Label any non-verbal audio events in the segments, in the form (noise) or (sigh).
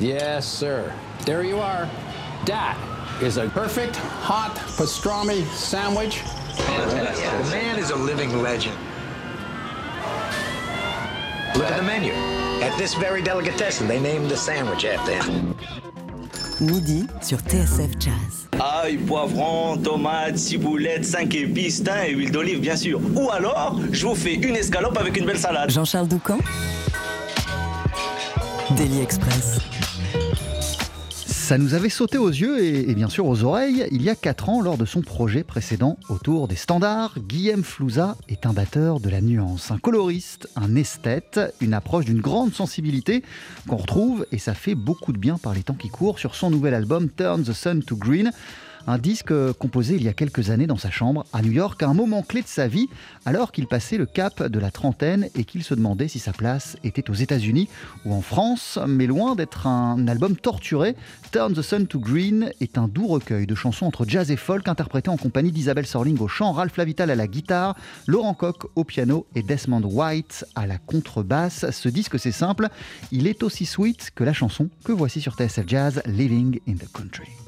Yes, sir. There you are. That is a perfect hot pastrami sandwich. The man is a living legend. Look at the menu. At this very delicatessen, they named the sandwich after him. Midi sur TSF Jazz. Ail, poivron, tomates, ciboulette, 5 épices, thym et huile d'olive, bien sûr. Ou alors, je vous fais une escalope avec une belle salade. Jean-Charles Doucan Daily Express. Ça nous avait sauté aux yeux et, bien sûr aux oreilles il y a 4 ans lors de son projet précédent autour des standards. Guillaume Flouza est un batteur de la nuance, un coloriste, un esthète, une approche d'une grande sensibilité qu'on retrouve et ça fait beaucoup de bien par les temps qui courent sur son nouvel album Turn the Sun to Green. Un disque composé il y a quelques années dans sa chambre à New York, à un moment clé de sa vie, alors qu'il passait le cap de la trentaine et qu'il se demandait si sa place était aux États-Unis ou en France. Mais loin d'être un album torturé, Turn the Sun to Green est un doux recueil de chansons entre jazz et folk interprété en compagnie d'Isabelle Sorling au chant, Ralph Lavital à la guitare, Laurent Koch au piano et Desmond White à la contrebasse. Ce disque, c'est simple, il est aussi sweet que la chanson que voici sur TSF Jazz, Living in the Country.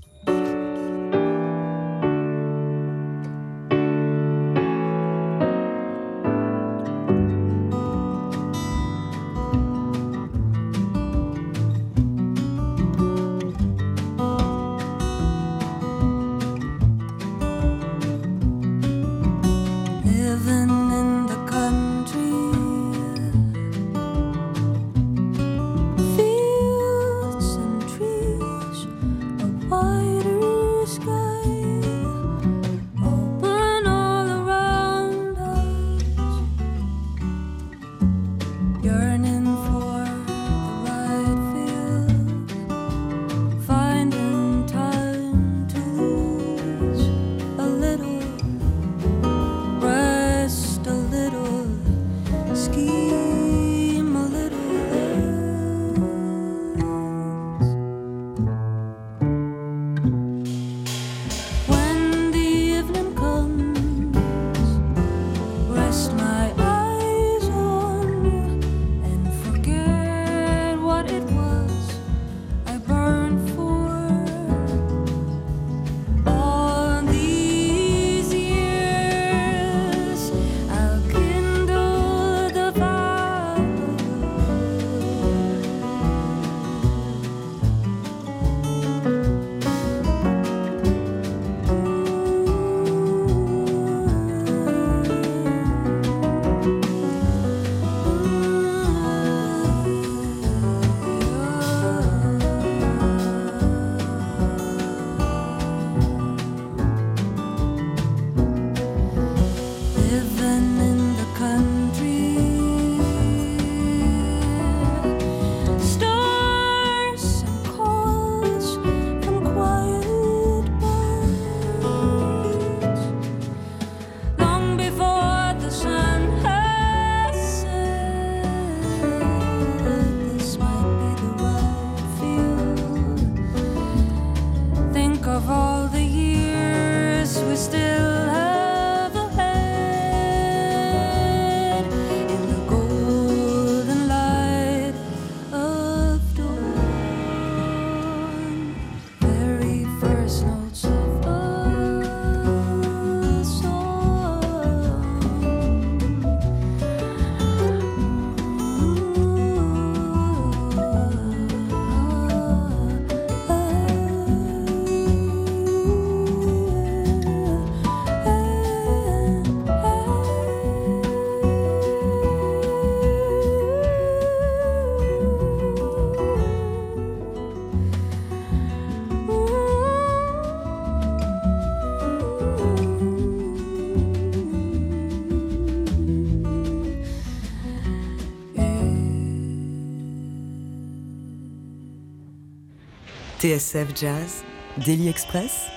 TSF Jazz, Daily Express,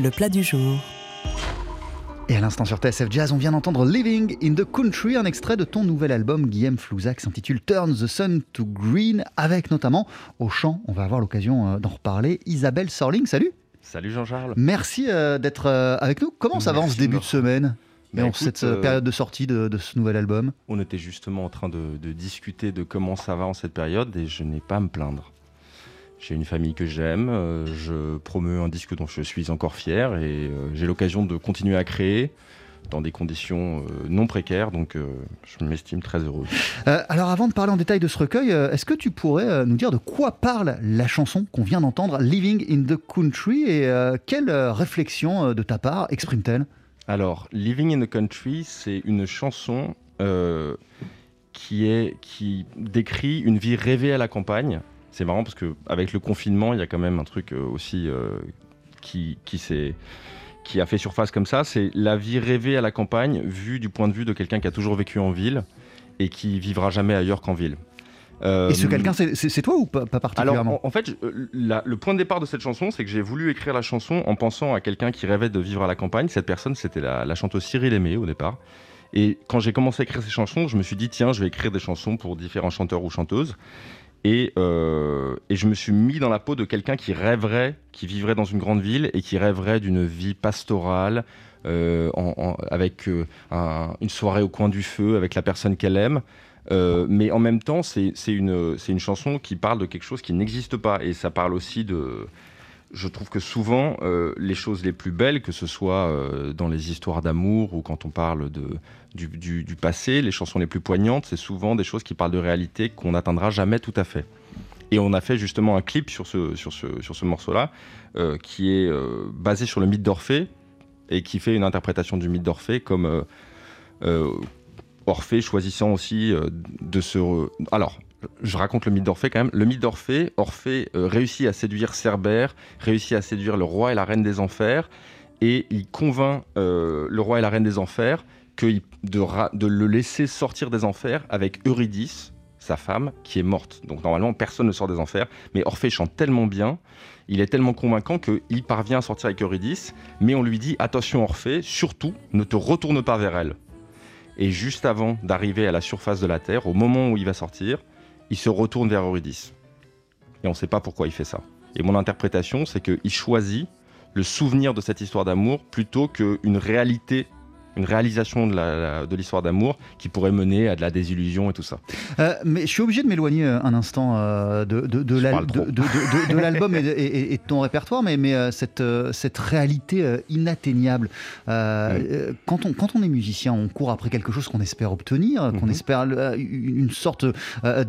le plat du jour. Et à l'instant sur TSF Jazz, on vient d'entendre Living in the Country, un extrait de ton nouvel album Guillaume Flouza qui s'intitule Turn the Sun to Green, avec notamment au chant, on va avoir l'occasion euh, d'en reparler, Isabelle Sorling. Salut Salut Jean-Charles. Merci euh, d'être euh, avec nous. Comment ça va en ce début de semaine Mais Bah, en cette euh, période de sortie de, de ce nouvel album? On était justement en train de, de discuter de comment ça va en cette période et je n'ai pas à me plaindre. J'ai une famille que j'aime, euh, je promeux un disque dont je suis encore fier et euh, j'ai l'occasion de continuer à créer dans des conditions euh, non précaires, donc je m'estime très heureux. Euh, alors avant de parler en détail de ce recueil, est-ce que tu pourrais nous dire de quoi parle la chanson qu'on vient d'entendre, Living in the Country, et euh, quelle réflexion de ta part exprime-t-elle? Alors, Living in the Country, c'est une chanson euh, qui, est, qui décrit une vie rêvée à la campagne. C'est marrant parce qu'avec le confinement, il y a quand même un truc euh, aussi euh, qui, qui, s'est- qui a fait surface comme ça. C'est la vie rêvée à la campagne vue du point de vue de quelqu'un qui a toujours vécu en ville et qui vivra jamais ailleurs qu'en ville. Euh, Et ce quelqu'un, c'est- toi ou pas, pas alors, particulièrement en, en fait, je- euh, la- le point de départ de cette chanson, c'est que j'ai voulu écrire la chanson en pensant à quelqu'un qui rêvait de vivre à la campagne. Cette personne, c'était la, la chanteuse Cyril Aimé au départ. Et quand j'ai commencé à écrire ces chansons, je me suis dit, tiens, je vais écrire des chansons pour différents chanteurs ou chanteuses. Et, euh, et je me suis mis dans la peau de quelqu'un qui rêverait, qui vivrait dans une grande ville et qui rêverait d'une vie pastorale, euh, avec euh, un- une soirée au coin du feu, avec la personne qu'elle aime. Mais en même temps, c'est une chanson qui parle de quelque chose qui n'existe pas. Et ça parle aussi de... Je trouve que souvent, euh, les choses les plus belles, que ce soit euh, dans les histoires d'amour ou quand on parle du, passé, les chansons les plus poignantes, c'est souvent des choses qui parlent de réalité qu'on n'atteindra jamais tout à fait. Et on a fait justement un clip sur ce, morceau-là, euh, qui est basé sur le mythe d'Orphée, et qui fait une interprétation du mythe d'Orphée comme Orphée choisissant aussi de se... Alors, je raconte le mythe d'Orphée quand même. Le mythe d'Orphée, Orphée euh, réussit à séduire Cerbère, réussit à séduire le roi et la reine des enfers, et il convainc euh, le roi et la reine des enfers que de, de le laisser sortir des enfers avec Eurydice, sa femme, qui est morte. Donc normalement, personne ne sort des enfers, mais Orphée chante tellement bien, il est tellement convaincant qu'il parvient à sortir avec Eurydice, mais on lui dit attention Orphée, surtout ne te retourne pas vers elle. Et juste avant d'arriver à la surface de la Terre, au moment où il va sortir, il se retourne vers Eurydice. Et on ne sait pas pourquoi il fait ça. Et mon interprétation, c'est qu'il choisit le souvenir de cette histoire d'amour plutôt qu'une réalité, une réalisation de l'histoire d'amour qui pourrait mener à de la désillusion et tout ça. Euh, mais je suis obligé de m'éloigner euh, un instant euh, de, l'album et, de- et- et- et de ton répertoire, mais, mais cette, cette réalité inatteignable. Euh, quand, on, quand on est musicien, on court après quelque chose qu'on espère obtenir, qu'on Mhm. espère une sorte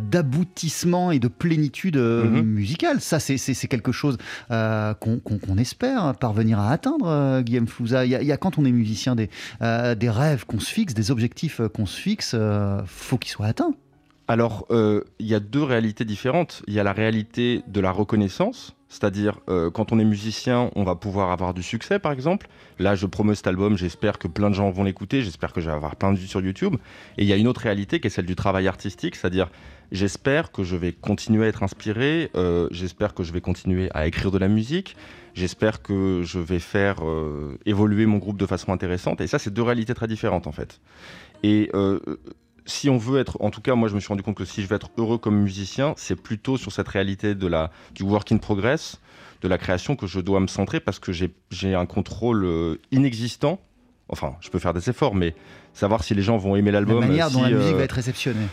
d'aboutissement et de plénitude Mhm. musicale. Ça, c'est- quelque chose qu'on espère parvenir à atteindre, Guillaume Flouza. Il y, a- il y a quand on est musicien des, euh, des rêves qu'on se fixe, des objectifs euh, qu'on se fixe, euh, faut qu'ils soient atteints. Alors, euh, il y a deux réalités différentes. Il y a la réalité de la reconnaissance, c'est-à-dire euh, quand on est musicien, on va pouvoir avoir du succès, par exemple. Là, je promeux cet album, j'espère que plein de gens vont l'écouter, j'espère que je vais avoir plein de vues sur YouTube. Et il y a une autre réalité qui est celle du travail artistique, c'est-à-dire j'espère que je vais continuer à être inspiré, euh, j'espère que je vais continuer à écrire de la musique, j'espère que je vais faire euh, évoluer mon groupe de façon intéressante. Et ça, c'est deux réalités très différentes, en fait. Si on veut être, en tout cas, moi je me suis rendu compte que si je veux être heureux comme musicien, c'est plutôt sur cette réalité de la, du work in progress, de la création que je dois me centrer parce que j'ai un contrôle euh, inexistant. Enfin, je peux faire des efforts, mais savoir si les gens vont aimer La l'album. manière dont la musique euh, va être réceptionnée.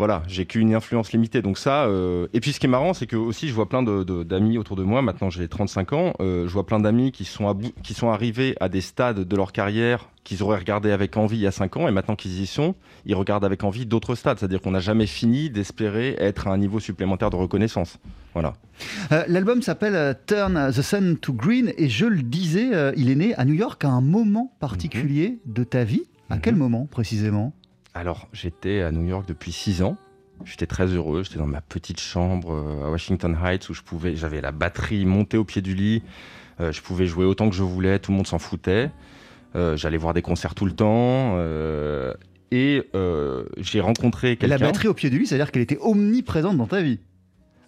Voilà, j'ai qu'une influence limitée. Donc ça, euh, et puis ce qui est marrant, c'est que aussi je vois plein de- de- d'amis autour de moi. Maintenant, j'ai 35 ans. euh, je vois plein d'amis qui sont qui sont arrivés à des stades de leur carrière qu'ils auraient regardé avec envie il y a 5 ans, et maintenant qu'ils y sont, ils regardent avec envie d'autres stades. C'est-à-dire qu'on n'a jamais fini d'espérer être à un niveau supplémentaire de reconnaissance. Voilà. Euh, L'album s'appelle Turn the Sun to Green et je le disais, il est né à New York à un moment particulier de ta vie. À quel Mhm. moment précisément? Alors, j'étais à New York depuis 6 ans. J'étais très heureux. J'étais dans ma petite chambre euh, à Washington Heights où je pouvais, j'avais la batterie montée au pied du lit. Euh, je pouvais jouer autant que je voulais. Tout le monde s'en foutait. Euh, J'allais voir des concerts tout le temps. euh, et j'ai rencontré quelqu'un. La batterie au pied du lit, c'est-à-dire qu'elle était omniprésente dans ta vie.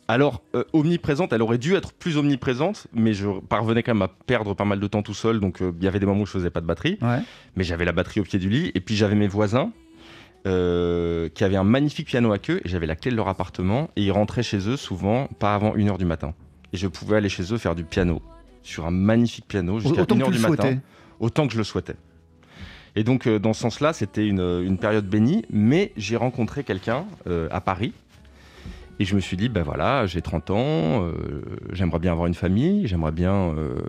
Alors, euh, omniprésente, elle aurait dû être plus omniprésente, mais je parvenais quand même à perdre pas mal de temps tout seul, donc euh, il y avait des moments où je faisais pas de batterie. Ouais. Mais j'avais la batterie au pied du lit, et puis j'avais mes voisins euh, qui avaient un magnifique piano à queue, et j'avais la clé de leur appartement, et ils rentraient chez eux souvent pas avant 1h du matin. Et je pouvais aller chez eux faire du piano, sur un magnifique piano, jusqu'à Autant que 1h tu du matin, souhaitais. autant que je le souhaitais. Et donc, euh, dans ce sens-là, c'était une, une période bénie, mais j'ai rencontré quelqu'un euh, à Paris. Et je me suis dit, ben voilà, j'ai 30 ans, euh, j'aimerais bien avoir une famille, j'aimerais bien, euh,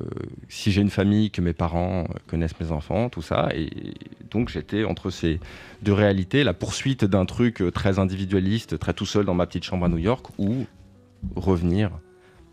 si j'ai une famille, que mes parents euh, connaissent mes enfants, tout ça. Et donc j'étais entre ces deux réalités, la poursuite d'un truc très individualiste, très tout seul dans ma petite chambre à New York, ou revenir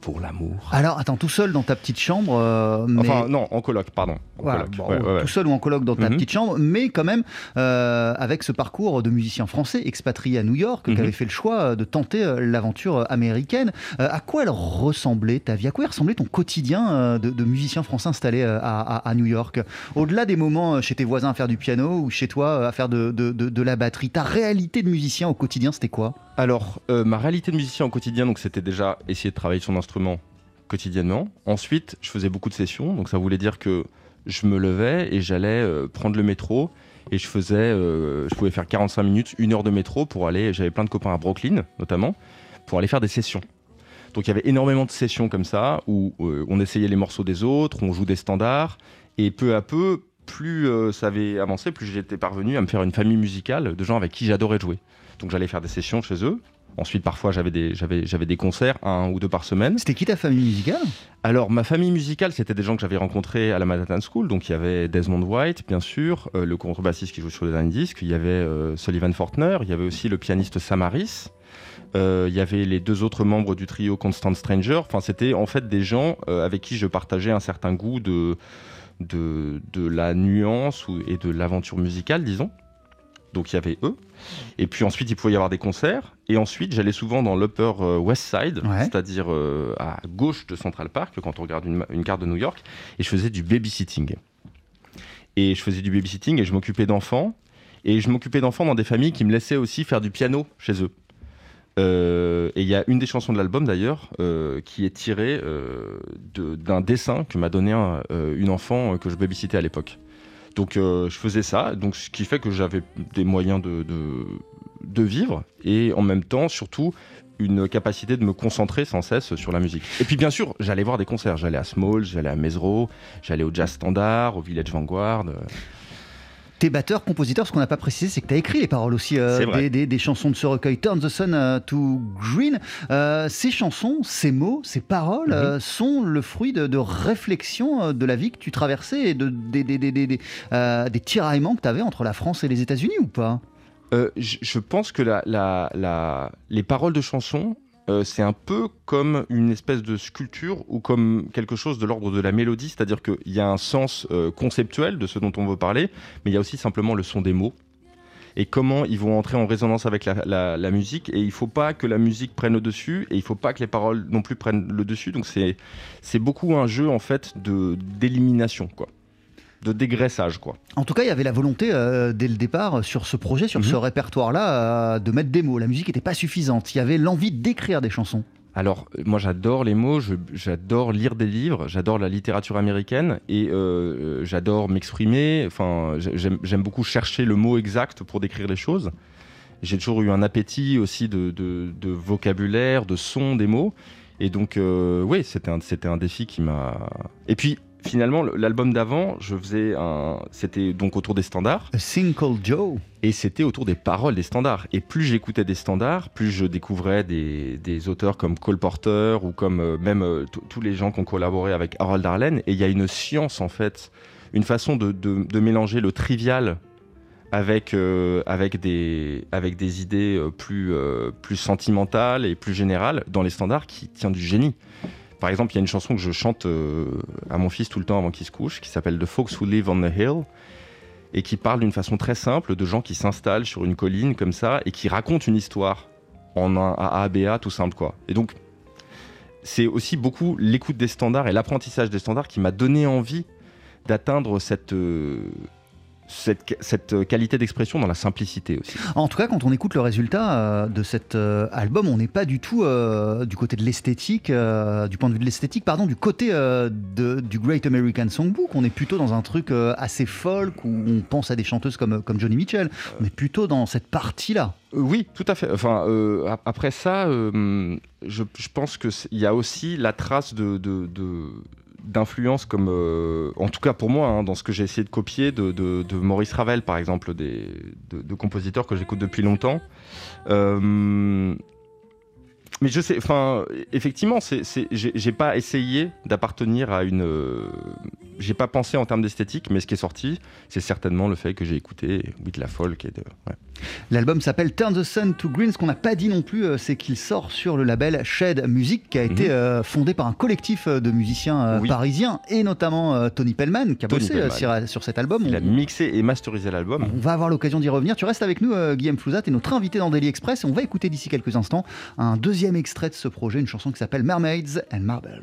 pour l'amour. Alors, attends, tout seul dans ta petite chambre, euh, mais... Enfin, non, en coloc, pardon. En Voilà, coloc. bon, Ouais, ouais, ouais. tout seul ou en colloque dans ta Mhm. petite chambre, mais quand même euh, avec ce parcours de musicien français expatrié à New York, Mhm. qui avait fait le choix euh, de tenter l'aventure américaine. Euh, à quoi elle ressemblait ta vie? À quoi ressemblait ton quotidien de, de musicien français installé à, à- à New York? Au-delà des moments chez tes voisins à faire du piano ou chez toi à faire de- de la batterie, ta réalité de musicien au quotidien, c'était quoi? Alors, euh, ma réalité de musicien au quotidien, donc c'était déjà essayer de travailler son instrument quotidiennement. Ensuite, je faisais beaucoup de sessions, donc ça voulait dire que je me levais et j'allais euh, prendre le métro et je faisais, euh, je pouvais faire 45 minutes, une heure de métro pour aller. J'avais plein de copains à Brooklyn, notamment, pour aller faire des sessions. Donc il y avait énormément de sessions comme ça où on essayait les morceaux des autres, on joue des standards et peu à peu, plus ça avait avancé, plus j'étais parvenu à me faire une famille musicale de gens avec qui j'adorais jouer. Donc j'allais faire des sessions chez eux. Ensuite, parfois, j'avais des, j'avais, j'avais des concerts, un ou deux par semaine. C'était qui ta famille musicale? Alors, ma famille musicale, c'était des gens que j'avais rencontrés à la Manhattan School. Donc, il y avait Desmond White, bien sûr, euh, le contrebassiste qui joue sur les derniers disques. Il y avait euh, Sullivan Fortner. Il y avait aussi le pianiste Sam Harris. Euh, il y avait les deux autres membres du trio Constant Stranger. Enfin, c'était en fait des gens avec qui je partageais un certain goût de, de, de la nuance et de l'aventure musicale, disons. Donc il y avait eux. Et puis ensuite, il pouvait y avoir des concerts. Et ensuite, j'allais souvent dans l'Upper euh, West Side, Ouais. c'est-à-dire euh, à gauche de Central Park, quand on regarde une, une carte de New York. Et je faisais du babysitting. Et je faisais du babysitting et je m'occupais d'enfants. Et je m'occupais d'enfants dans des familles qui me laissaient aussi faire du piano chez eux. Euh, et il y a une des chansons de l'album d'ailleurs euh, qui est tirée de- d'un dessin que m'a donné un- une enfant que je babysitais à l'époque. Donc euh, je faisais ça, donc ce qui fait que j'avais des moyens de, de, vivre et en même temps surtout une capacité de me concentrer sans cesse sur la musique. Et puis bien sûr, j'allais voir des concerts, j'allais à Small, j'allais à Mesro, j'allais au Jazz Standard, au Village Vanguard. T'es batteur, compositeur, ce qu'on n'a pas précisé, c'est que tu as écrit les paroles aussi euh, des, des- des chansons de ce recueil, Turn the Sun euh, to Green. Euh, ces chansons, ces mots, ces paroles euh, sont le fruit de, de réflexions de la vie que tu traversais et de, des, des, des, des, des, des tiraillements que tu avais entre la France et les États-Unis ou pas? Je je pense que la, la- la- les paroles de chansons, euh, c'est un peu comme une espèce de sculpture ou comme quelque chose de l'ordre de la mélodie, c'est-à-dire qu'il y a un sens euh, conceptuel de ce dont on veut parler, mais il y a aussi simplement le son des mots et comment ils vont entrer en résonance avec la, musique. Et il ne faut pas que la musique prenne le dessus et il ne faut pas que les paroles non plus prennent le dessus. Donc c'est beaucoup un jeu en fait d'élimination quoi, de dégraissage quoi. En tout cas, il y avait la volonté euh, dès le départ euh, sur ce projet, sur Mhm. ce répertoire-là, euh, de mettre des mots. La musique n'était pas suffisante. Il y avait l'envie d'écrire des chansons. Alors, moi j'adore les mots, j'adore lire des livres, j'adore la littérature américaine et euh, j'adore m'exprimer. Enfin, j'ai- j'aime beaucoup chercher le mot exact pour décrire les choses. J'ai toujours eu un appétit aussi de, de- de vocabulaire, de son des mots. Et donc, euh, oui, c'était un, c'était un défi qui m'a. Et puis, finalement, le- l'album d'avant, je faisais un. C'était donc autour des standards. A Called Joe. Et c'était autour des paroles des standards. Et plus j'écoutais des standards, plus je découvrais des, des auteurs comme Cole Porter ou comme euh, même euh, tous- les gens qui ont collaboré avec Harold Arlen. Et il y a une science, en fait, une façon de, de- de mélanger le trivial avec, euh, avec, des, avec des idées plus, euh, plus sentimentales et plus générales dans les standards qui tient du génie. Par exemple, il y a une chanson que je chante euh, à mon fils tout le temps avant qu'il se couche, qui s'appelle The Folks Who Live on the Hill et qui parle d'une façon très simple de gens qui s'installent sur une colline comme ça et qui racontent une histoire en un A, A, B, A, tout simple quoi. Et donc, c'est aussi beaucoup l'écoute des standards et l'apprentissage des standards qui m'a donné envie d'atteindre cette, euh, cette, cette qualité d'expression dans la simplicité aussi. En tout cas, quand on écoute le résultat euh, de cet euh, album, on n'est pas du tout euh, du côté de l'esthétique, euh, du point de vue de l'esthétique, pardon, du côté euh, de- du Great American Songbook. On est plutôt dans un truc euh, assez folk où on pense à des chanteuses comme, comme Johnny Mitchell. On est plutôt dans cette partie-là. Euh, Oui, tout à fait. Enfin, euh, ap- après ça, euh, je, je pense qu'il y a aussi la trace de, de, de, d'influences comme, euh, en tout cas pour moi, hein, dans ce que j'ai essayé de copier de, Maurice Ravel, par exemple, des, de, compositeurs que j'écoute depuis longtemps. Euh, mais je sais, enfin, effectivement, j'ai pas essayé d'appartenir à une. J'ai pas pensé en termes d'esthétique, mais ce qui est sorti, c'est certainement le fait que j'ai écouté de la folk et de. ouais. L'album s'appelle Turn the Sun to Green. Ce qu'on n'a pas dit non plus, euh, c'est qu'il sort sur le label Shed Music, qui a été Mhm. euh, fondé par un collectif euh, de musiciens euh, Oui. parisiens, et notamment euh, Tony Pellman, qui a Tony bossé sur, sur cet album. Il a mixé et masterisé l'album. On va avoir l'occasion d'y revenir. Tu restes avec nous, Guillaume Flouzat, et notre invité dans Daily Express. Et on va écouter d'ici quelques instants un deuxième extrait de ce projet, une chanson qui s'appelle Mermaids and Marbles.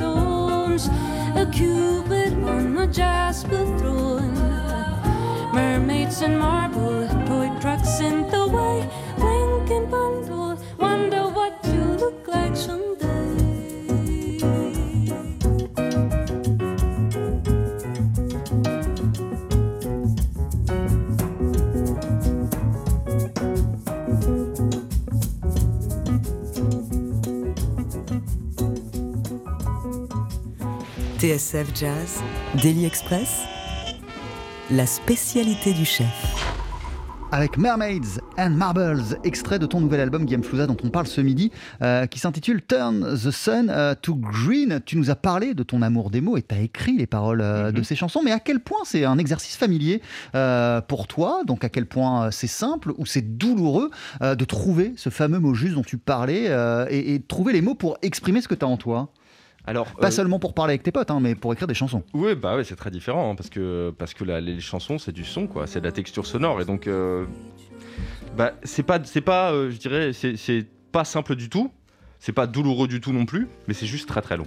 A cupid on a jasper throne. Mermaids and marble, TSF Jazz, Daily Express, la spécialité du chef. avec Mermaids and Marbles, extrait de ton nouvel album Game Flouza dont on parle ce midi, euh, qui s'intitule Turn the Sun euh, to Green. Tu nous as parlé de ton amour des mots et tu as écrit les paroles euh, de Mhm. ces chansons, mais à quel point c'est un exercice familier euh, pour toi? Donc à quel point c'est simple ou c'est douloureux euh, de trouver ce fameux mot juste dont tu parlais euh, et, et de trouver les mots pour exprimer ce que tu as en toi? Alors, Pas euh, seulement pour parler avec tes potes, hein, mais pour écrire des chansons. Oui, bah ouais, c'est très différent hein, parce que parce que la- les chansons c'est du son quoi, c'est de la texture sonore et donc euh, bah c'est pas c'est pas euh, je dirais c'est c'est pas simple du tout, c'est pas douloureux du tout non plus, mais c'est juste très très long.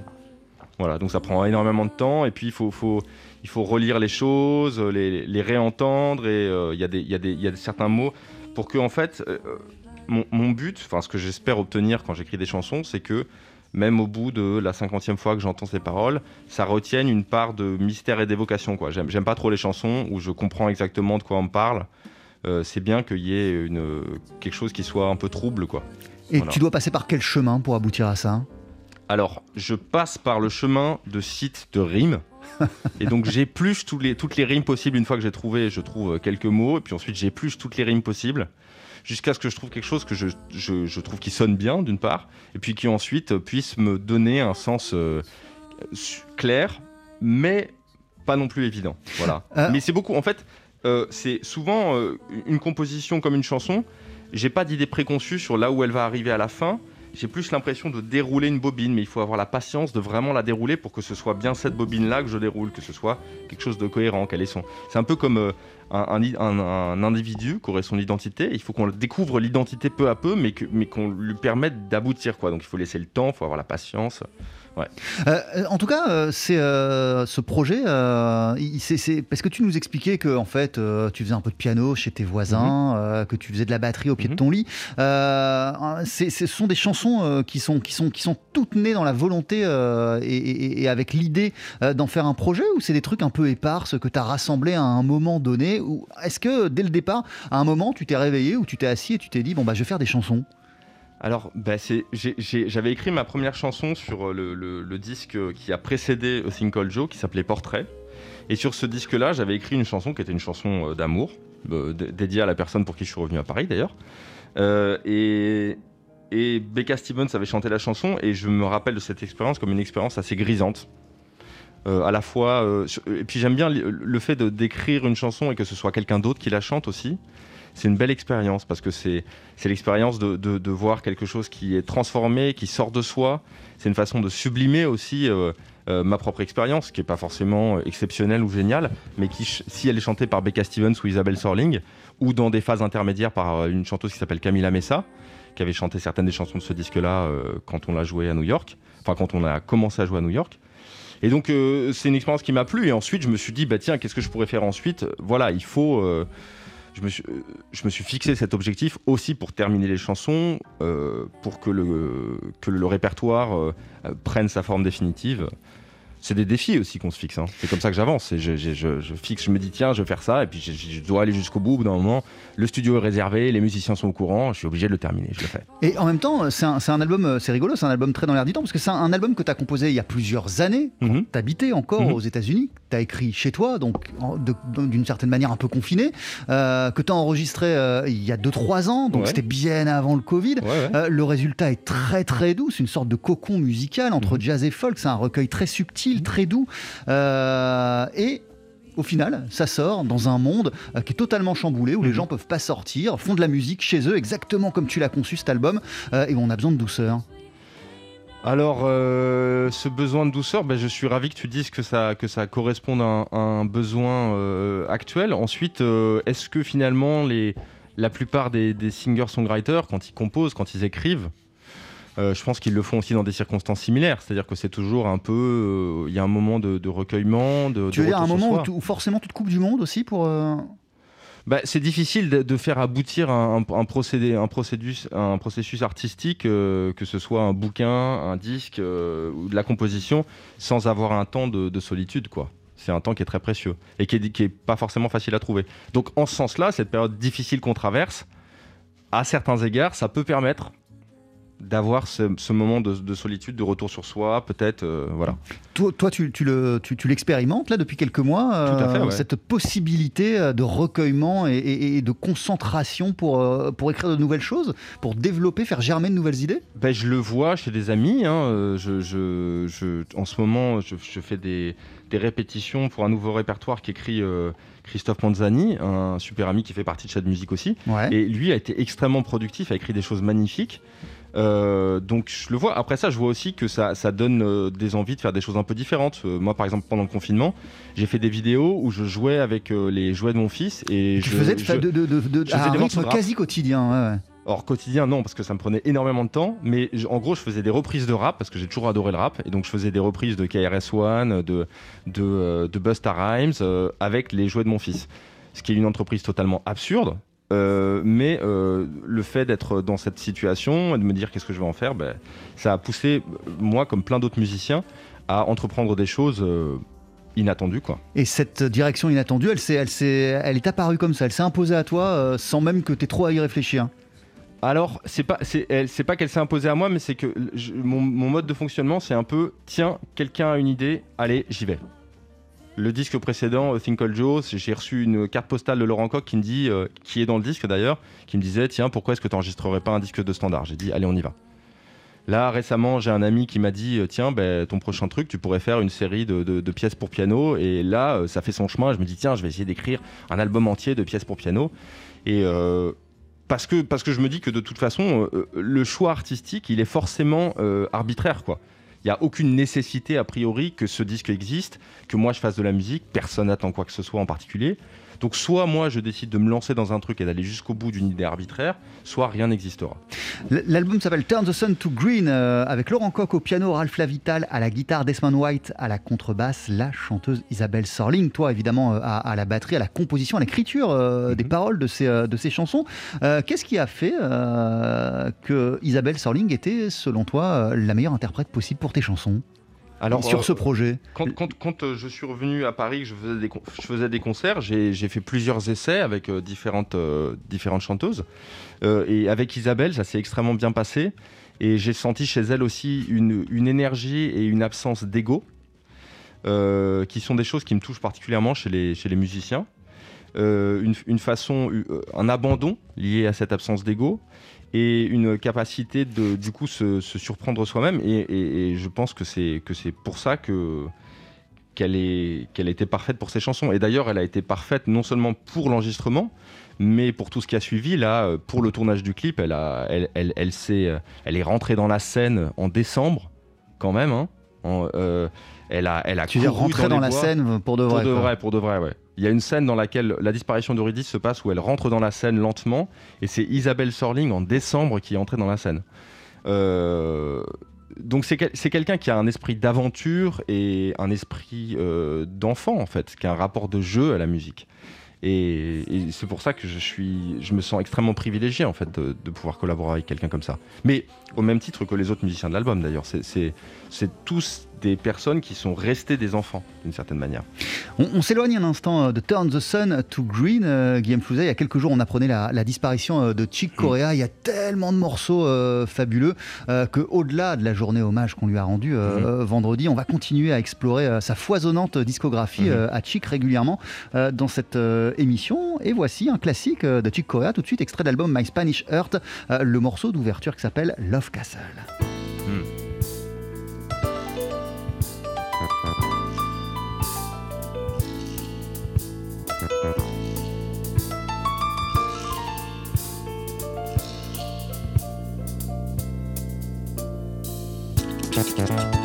Voilà, donc ça prend énormément de temps et puis il faut faut il faut relire les choses, les, les réentendre et il y a des il y a des il y a certains mots pour que en fait mon, mon but, enfin ce que j'espère obtenir quand j'écris des chansons, c'est que même au bout de la cinquantième fois que j'entends ces paroles, ça retienne une part de mystère et d'évocation. quoi. J'aime pas trop les chansons où je comprends exactement de quoi on me parle. Euh, c'est bien qu'il y ait une, quelque chose qui soit un peu trouble. quoi. Et Voilà. tu dois passer par quel chemin pour aboutir à ça? Alors, je passe par le chemin de sites de rimes. (laughs) et donc j'épluche tous les, toutes les rimes possibles. Une fois que j'ai trouvé, je trouve quelques mots. Et puis ensuite, j'épluche toutes les rimes possibles. Jusqu'à ce que je trouve quelque chose que je, je- je trouve qui sonne bien, d'une part. Et puis qui ensuite puisse me donner un sens euh, clair, mais pas non plus évident. Voilà. Euh, Mais c'est beaucoup. En fait, euh, c'est souvent euh, une composition comme une chanson. J'ai pas d'idée préconçue sur là où elle va arriver à la fin. J'ai plus l'impression de dérouler une bobine, mais il faut avoir la patience de vraiment la dérouler pour que ce soit bien cette bobine-là que je déroule, que ce soit quelque chose de cohérent, qu'elle ait son. C'est un peu comme un, un un- individu qui aurait son identité. Il faut qu'on découvre l'identité peu à peu, mais qu'on lui permette d'aboutir. Donc il faut laisser le temps, il faut avoir la patience. Ouais. Euh, euh, en tout cas, euh, c'est euh, ce projet, c'est, parce que tu nous expliquais que en fait, tu faisais un peu de piano chez tes voisins, euh, que tu faisais de la batterie au pied de Mhm. ton lit. Ce sont des chansons qui sont qui sont qui sont toutes nées dans la volonté et, et- et avec l'idée d'en faire un projet, ou c'est des trucs un peu éparses que tu as rassemblés à un moment donné, ou est-ce que dès le départ, à un moment, tu t'es réveillé ou tu t'es assis et tu t'es dit bon bah je vais faire des chansons? Alors, bah, j'avais écrit ma première chanson sur euh, le, disque euh, qui a précédé A Thing Called Joe, qui s'appelait Portrait. Et sur ce disque-là, j'avais écrit une chanson qui était une chanson euh, d'amour, dé- dédiée à la personne pour qui je suis revenu à Paris d'ailleurs. Et, et Becca Stevens avait chanté la chanson, et je me rappelle de cette expérience comme une expérience assez grisante. À la fois, et puis j'aime bien le, fait d'écrire une chanson et que ce soit quelqu'un d'autre qui la chante aussi. C'est une belle expérience parce que c'est l'expérience de, de- voir quelque chose qui est transformé, qui sort de soi. C'est une façon de sublimer aussi euh, euh, ma propre expérience, qui n'est pas forcément exceptionnelle ou géniale, mais qui, si elle est chantée par Becca Stevens ou Isabelle Sorling, ou dans des phases intermédiaires par euh, une chanteuse qui s'appelle Camila Messa, qui avait chanté certaines des chansons de ce disque-là quand on l'a joué à New York, enfin quand on a commencé à jouer à New York. Et donc c'est une expérience qui m'a plu. Et ensuite je me suis dit bah tiens qu'est-ce que je pourrais faire ensuite? Voilà il faut je me, suis, euh, je me suis fixé cet objectif aussi pour terminer les chansons, euh, pour que le, répertoire euh, prenne sa forme définitive. C'est des défis aussi qu'on se fixe. hein. C'est comme ça que j'avance. Je, je- je- je fixe, je me dis tiens, je vais faire ça, et puis je, dois aller jusqu'au bout. Au bout d'un moment, le studio est réservé, les musiciens sont au courant, je suis obligé de le terminer. Je le fais. Et en même temps, c'est un, album, euh, c'est rigolo, c'est un album très dans l'air du temps, parce que c'est un, un album que tu as composé il y a plusieurs années, Mhm. t'habitais encore Mhm. aux États-Unis, t'as écrit chez toi, donc d'une certaine manière un peu confiné, euh, que t'as enregistré euh, il y a 2-3 ans, donc Ouais. c'était bien avant le Covid. Ouais, ouais. Euh, le résultat est très très doux, c'est une sorte de cocon musical entre Mhm. jazz et folk, c'est un recueil très subtil, très doux, Euh, et au final, ça sort dans un monde euh, qui est totalement chamboulé, où les Mhm. gens peuvent pas sortir, font de la musique chez eux, exactement comme tu l'as conçu cet album, euh, et où on a besoin de douceur. Alors, euh, ce besoin de douceur, ben, je suis ravi que tu dises que ça, que ça corresponde à un, à un besoin euh, actuel. Ensuite, est-ce que finalement, les, la plupart des, des singer-songwriters, quand ils composent, quand ils écrivent, euh, je pense qu'ils le font aussi dans des circonstances similaires. C'est-à-dire que c'est toujours un peu. euh, Il y a un moment de, de recueillement, de. Tu de veux dire un moment où, forcément tu te coupes du monde aussi pour... euh, Bah, c'est difficile de, de faire aboutir un, un- un procédé, un, procédus, un processus artistique, euh, que ce soit un bouquin, un disque euh, ou de la composition, sans avoir un temps de, de solitude. quoi. C'est un temps qui est très précieux et qui est, qui est pas forcément facile à trouver. Donc en ce sens-là, cette période difficile qu'on traverse, à certains égards, ça peut permettre d'avoir ce, ce moment de, de solitude, de retour sur soi, peut-être, euh, voilà. Toi, toi, tu, tu le, tu, tu l'expérimentes là depuis quelques mois, Tout à fait, ouais. cette possibilité euh, de recueillement et, et- et de concentration pour, euh, pour écrire de nouvelles choses, pour développer, faire germer de nouvelles idées? Ben, je le vois chez des amis. hein, euh, Je, je- je- en ce moment, je, je fais des, des répétitions pour un nouveau répertoire qu'écrit euh, Christophe Panzani, un super ami qui fait partie de Chat Musique aussi. Ouais. Et lui a été extrêmement productif, a écrit des choses magnifiques. Euh, donc je le vois. Après ça, je vois aussi que ça, ça donne euh, des envies de faire des choses un peu différentes. Euh, moi, par exemple, pendant le confinement, j'ai fait des vidéos où je jouais avec les jouets de mon fils et Tu je faisais de, je- de, de, de- de- je à faisais un des rythme quasi quotidien. ouais, ouais. Or quotidien non parce que ça me prenait énormément de temps mais je- en gros je faisais des reprises de rap parce que j'ai toujours adoré le rap et donc je faisais des reprises de KRS-One, de, de, de Busta Rhymes avec les jouets de mon fils. Ce qui est une entreprise totalement absurde euh, mais euh, le fait d'être dans cette situation et de me dire qu'est-ce que je vais en faire, ben, ça a poussé euh, moi comme plein d'autres musiciens à entreprendre des choses euh, inattendues quoi. Et cette direction inattendue, elle, est apparue comme ça, elle s'est imposée à toi sans même que tu aies trop à y réfléchir. Alors, c'est pas, c'est pas qu'elle s'est imposée à moi, mais c'est que je- mon, mon mode de fonctionnement, c'est un peu, tiens, quelqu'un a une idée, allez, j'y vais. Le disque précédent, Think All Joe, j'ai reçu une carte postale de Laurent Coq qui me dit, euh, qui est dans le disque d'ailleurs, qui me disait, tiens, pourquoi est-ce que tu n'enregistrerais pas un disque de standard? J'ai dit, allez, on y va. Là, récemment, j'ai un ami qui m'a dit, euh, tiens, ben, ton prochain truc, tu pourrais faire une série de, pièces pour piano. Et là, euh, ça fait son chemin. Je me dis, tiens, je vais essayer d'écrire un album entier de pièces pour piano. Et parce que, parce que je me dis que de toute façon, le choix artistique, il est forcément arbitraire, quoi. Il n'y a aucune nécessité, a priori, que ce disque existe, que moi je fasse de la musique, personne n'attend quoi que ce soit en particulier. Donc soit moi je décide de me lancer dans un truc et d'aller jusqu'au bout d'une idée arbitraire, soit rien n'existera. L'album s'appelle Turn the Sun to Green euh, avec Laurent Coq au piano, Ralph Lavital à la guitare, Desmond White à la contrebasse, la chanteuse Isabelle Sorling, toi évidemment euh, à, à la batterie, à la composition, à l'écriture euh, des paroles de ces, de ces chansons. Qu'est-ce qui a fait que Isabelle Sorling était, selon toi, la meilleure interprète possible pour tes chansons? Sur euh, ce projet Quand, quand- quand, euh, je suis revenu à Paris, je faisais des, con- je faisais des concerts, j'ai fait plusieurs essais avec euh, différentes, euh, différentes chanteuses. Euh, et avec Isabelle, ça s'est extrêmement bien passé. Et j'ai senti chez elle aussi une, une énergie et une absence d'ego, qui sont des choses qui me touchent particulièrement chez les, chez les musiciens. Une, une façon, un abandon lié à cette absence d'ego et une capacité de du coup se, se surprendre soi-même et, et- et je pense que c'est que c'est pour ça que qu'elle est qu'elle était parfaite pour ses chansons et d'ailleurs elle a été parfaite non seulement pour l'enregistrement mais pour tout ce qui a suivi là pour le tournage du clip elle a elle elle, elle s'est euh, elle est rentrée dans la scène en décembre quand même hein. En, euh, elle a elle a Tu veux dire rentrer dans, la scène pour de Pour vrai de quoi. vrai, pour de vrai, ouais. Il y a une scène dans laquelle la disparition d'Eurydice se passe où elle rentre dans la scène lentement et c'est Isabelle Sorling en décembre qui est entrée dans la scène. Euh, donc c'est quel- c'est quelqu'un qui a un esprit d'aventure et un esprit euh, d'enfant en fait, qui a un rapport de jeu à la musique. Et, c'est pour ça que je suis, je me sens extrêmement privilégié en fait de, de pouvoir collaborer avec quelqu'un comme ça. Mais au même titre que les autres musiciens de l'album d'ailleurs, c'est tous des personnes qui sont restées des enfants d'une certaine manière. On, on s'éloigne un instant euh, de Turn the Sun to Green. euh, Guillaume Flouzet, il y a quelques jours, on apprenait la, la disparition euh, de Chick Corea. Il y a tellement de morceaux euh, fabuleux euh, que, au-delà de la journée hommage qu'on lui a rendue euh, vendredi, on va continuer à explorer sa foisonnante discographie Mhm. euh, à Chick régulièrement dans cette émission. Et voici un classique de Chick Corea, tout de suite extrait de l'album My Spanish Heart, le morceau d'ouverture qui s'appelle Love Castle. Podcast.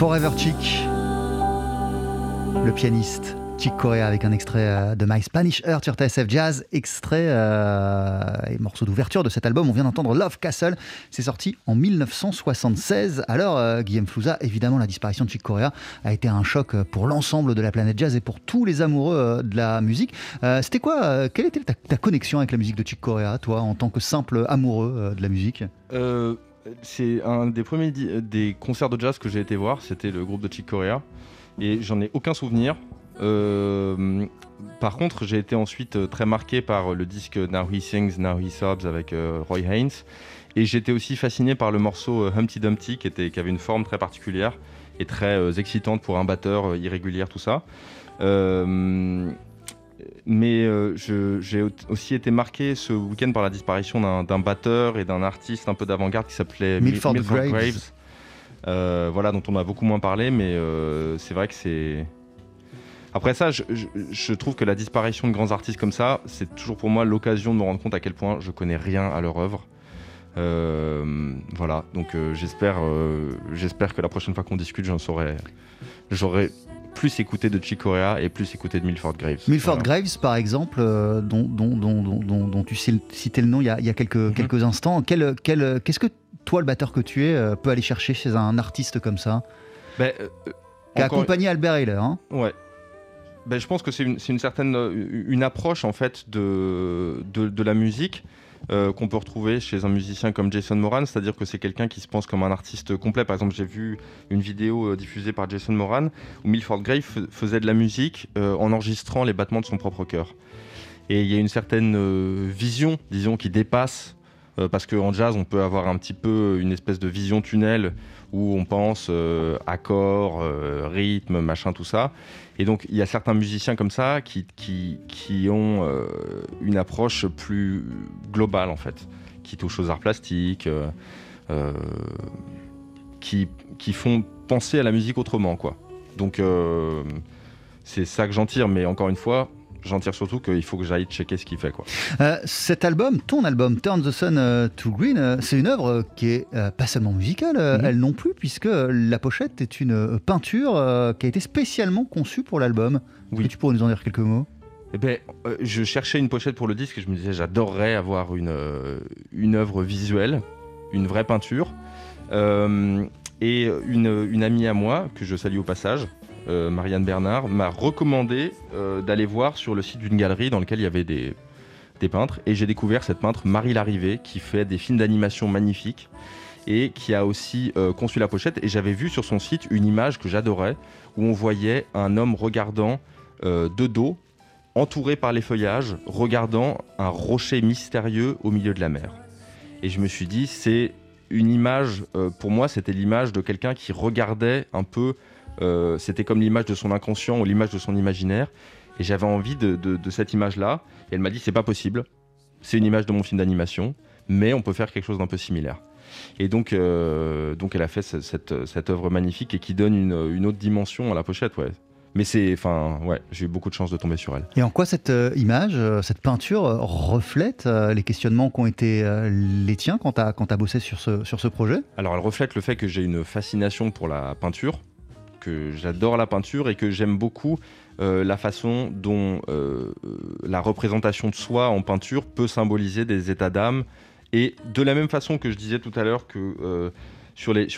Forever Chick, le pianiste Chick Corea avec un extrait euh, de My Spanish Earth sur TSF Jazz, extrait euh, et morceau d'ouverture de cet album. On vient d'entendre Love Castle, c'est sorti en 1976. Alors, euh, Guillaume Flouza, évidemment, la disparition de Chick Corea a été un choc pour l'ensemble de la planète jazz et pour tous les amoureux de la musique. C'était quoi Quelle était ta, ta connexion avec la musique de Chick Corea, toi, en tant que simple amoureux de la musique? C'est un des premiers euh, des concerts de jazz que j'ai été voir, c'était le groupe de Chick Corea, et j'en ai aucun souvenir. Euh, par contre, j'ai été ensuite euh, très marqué par le disque Now He Sings, Now He Sobs avec Roy Haynes, et j'étais aussi fasciné par le morceau Humpty Dumpty qui, avait une forme très particulière et très excitante pour un batteur irrégulière, tout ça. Mais euh, j'ai au- aussi été marqué ce week-end par la disparition d'un- batteur et d'un artiste un peu d'avant-garde qui s'appelait Mil- Milford Graves. Euh, voilà, dont on a beaucoup moins parlé, mais euh, c'est vrai que c'est. Après ça, je, je- je trouve que la disparition de grands artistes comme ça, c'est toujours pour moi l'occasion de me rendre compte à quel point je connais rien à leur œuvre. Voilà, donc j'espère, j'espère que la prochaine fois qu'on discute, j'en saurai, j'aurai plus écouté de Chick Corea et plus écouté de Milford Graves. Milford Voilà. Graves, par exemple, euh, dont, dont, dont, dont- tu citais le nom il y a, il y a quelques, Mhm. quelques instants. Quel, quel- Qu'est-ce que toi, le batteur que tu es, euh, peut aller chercher chez un artiste comme ça Ben, euh, Qui a accompagné Albert Ayler hein Ouais. Ben, je pense que c'est une, une certaine une approche en fait de, de, de la musique euh, qu'on peut retrouver chez un musicien comme Jason Moran, c'est-à-dire que c'est quelqu'un qui se pense comme un artiste complet. Par exemple, j'ai vu une vidéo euh, diffusée par Jason Moran où Milford fais- faisait de la musique euh, en enregistrant les battements de son propre cœur. Et il y a une certaine vision, disons, qui dépasse Euh, parce qu'en jazz, on peut avoir un petit peu une espèce de vision tunnel où on pense euh, accords, euh, rythme, machin, tout ça. Et donc, il y a certains musiciens comme ça qui, qui, qui ont euh, une approche plus globale, en fait, qui touchent aux arts plastiques, qui, qui font penser à la musique autrement, quoi. Donc, c'est ça que j'en tire, mais encore une fois, j'en tire surtout qu'il faut que j'aille checker ce qu'il fait, quoi. Euh, cet album, ton album Turn the Sun euh, to Green, euh, c'est une œuvre qui est euh, pas seulement musicale, Mhm. elle non plus, puisque la pochette est une peinture euh, qui a été spécialement conçue pour l'album. Oui. que tu pourrais nous en dire quelques mots? Eh ben, je cherchais une pochette pour le disque et je me disais j'adorerais avoir une, une œuvre visuelle, une vraie peinture. Et une, une amie à moi, que je salue au passage, euh, Marianne Bernard, m'a recommandé euh, d'aller voir sur le site d'une galerie dans laquelle il y avait des, peintres. Et j'ai découvert cette peintre, Marie Larrivée, qui fait des films d'animation magnifiques et qui a aussi euh, conçu la pochette. Et j'avais vu sur son site une image que j'adorais, où on voyait un homme regardant de dos entouré par les feuillages, regardant un rocher mystérieux au milieu de la mer. Et je me suis dit, c'est une image, pour moi, c'était l'image de quelqu'un qui regardait un peu, euh, c'était comme l'image de son inconscient ou l'image de son imaginaire. Et j'avais envie de, de- de cette image-là. Et elle m'a dit, c'est pas possible. C'est une image de mon film d'animation, mais on peut faire quelque chose d'un peu similaire. Et donc, euh, donc elle a fait ce- cette, cette œuvre magnifique et qui donne une, une autre dimension à la pochette, ouais. Mais c'est, enfin, ouais, j'ai eu beaucoup de chance de tomber sur elle. Et en quoi cette euh, image, euh, cette peinture euh, reflète les questionnements qui ont été les tiens quand tu as, bossé sur ce, sur ce projet? Alors, elle reflète le fait que j'ai une fascination pour la peinture, que j'adore la peinture et que j'aime beaucoup euh, la façon dont euh, la représentation de soi en peinture peut symboliser des états d'âme. Et de la même façon que je disais tout à l'heure que euh, sur les,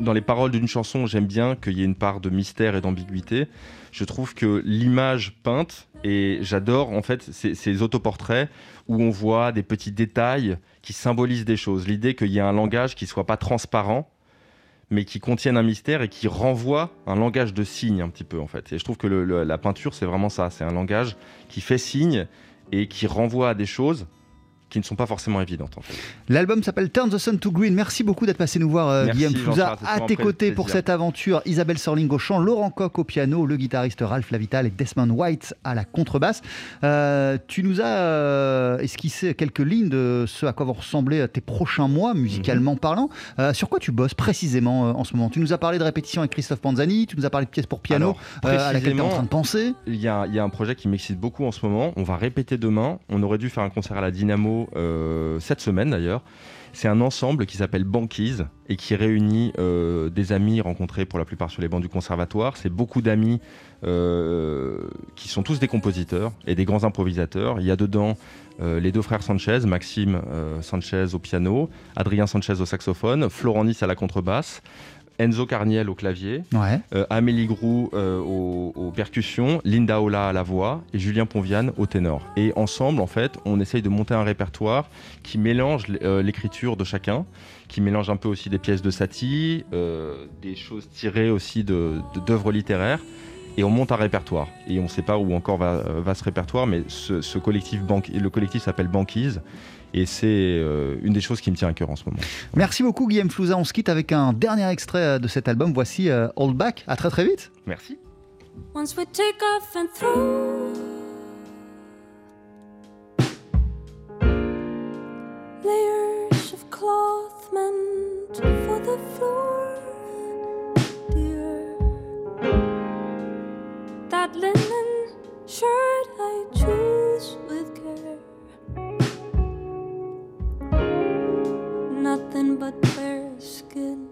dans les paroles d'une chanson, j'aime bien qu'il y ait une part de mystère et d'ambiguïté. Je trouve que l'image peinte, et j'adore en fait ces, ces autoportraits où on voit des petits détails qui symbolisent des choses. L'idée qu'il y ait un langage qui soit pas transparent, mais qui contienne un mystère et qui renvoie un langage de signes un petit peu en fait. Et je trouve que la peinture c'est vraiment ça, c'est un langage qui fait signe et qui renvoie à des choses qui ne sont pas forcément évidentes en fait. L'album s'appelle Turn the Sun to Green. Merci beaucoup d'être passé nous voir, euh, Merci, Guillaume Flouza. À tes côtés pour cette aventure, Isabelle Sorling au chant, Laurent Coq au piano, le guitariste Ralph Lavital et Desmond White à la contrebasse. Euh, tu nous as euh, esquissé quelques lignes de ce à quoi vont ressembler tes prochains mois, musicalement Mhm. parlant. Euh, sur quoi tu bosses précisément en ce moment? Tu nous as parlé de répétition avec Christophe Panzani, tu nous as parlé de pièces pour piano Alors, à laquelle tu es en train de penser. Il y, a, il y a un projet qui m'excite beaucoup en ce moment. On va répéter demain. On aurait dû faire un concert à la Dynamo euh, cette semaine d'ailleurs. C'est un ensemble qui s'appelle Banquise et qui réunit euh, des amis rencontrés pour la plupart sur les bancs du conservatoire. C'est beaucoup d'amis euh, qui sont tous des compositeurs et des grands improvisateurs. Il y a dedans les deux frères Sanchez, Maxime Sanchez au piano, Adrien Sanchez au saxophone, Florent Nice à la contrebasse, Enzo Carniel au clavier, Ouais. euh, Amélie Groux euh, aux, aux percussions, Linda Ola à la voix et Julien Ponviane au ténor. Et ensemble, en fait, on essaye de monter un répertoire qui mélange euh, l'écriture de chacun, qui mélange un peu aussi des pièces de Satie, euh, des choses tirées aussi de- de- d'œuvres littéraires. Et on monte un répertoire. Et on ne sait pas où encore va, va ce répertoire, mais ce, ce collectif, le collectif s'appelle Banquise. Et c'est euh, une des choses qui me tient à cœur en ce moment. Merci beaucoup, Guillaume Flouza. On se quitte avec un dernier extrait euh, de cet album. Voici euh, Hold Back. À très très vite. Merci. Once we take off and throw layers of cloth meant for the floor, dear. That linen shirt I choose with care. Nothing but bare skin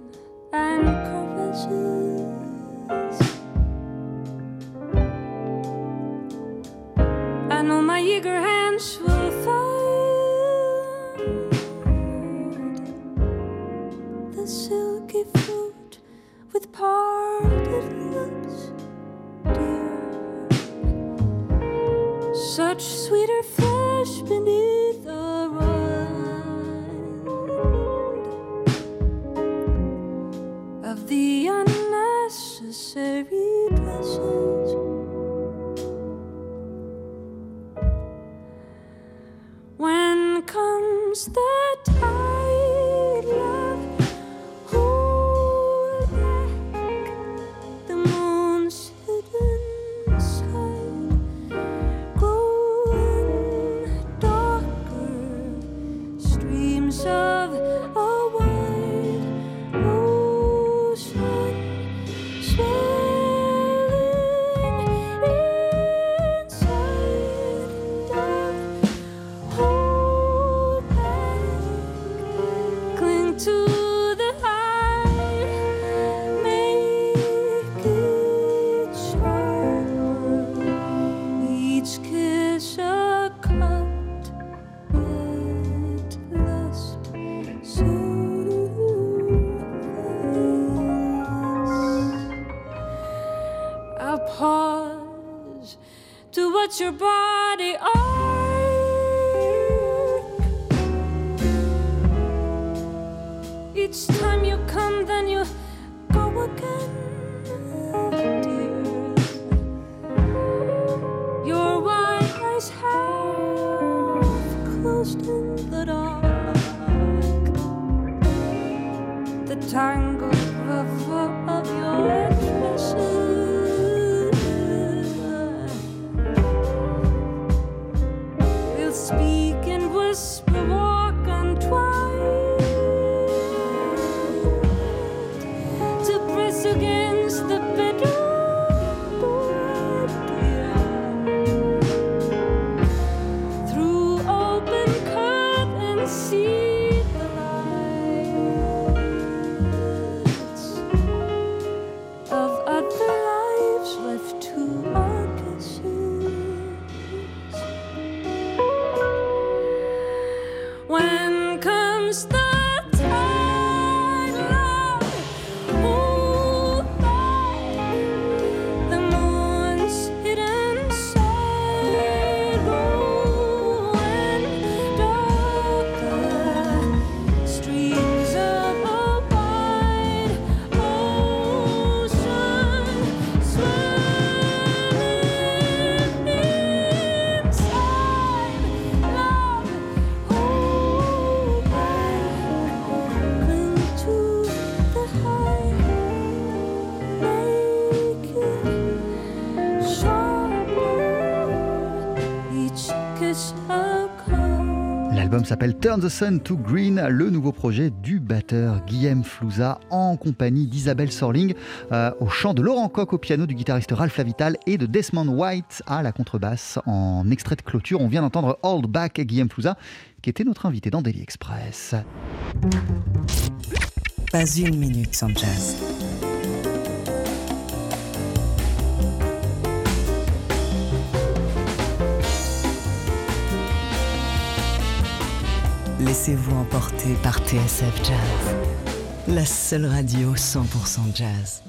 and caresses. I know my eager comes the s'appelle Turn the Sun to Green, le nouveau projet du batteur Guillaume Flouza en compagnie d'Isabelle Sorling euh, au chant de Laurent Coq au piano, du guitariste Ralph Lavital et de Desmond White à la contrebasse. En extrait de clôture, on vient d'entendre Hold Back Guillaume Flouza qui était notre invité dans Daily Express. Pas une minute sans jazz. Laissez-vous emporter par TSF Jazz, la seule radio 100% jazz.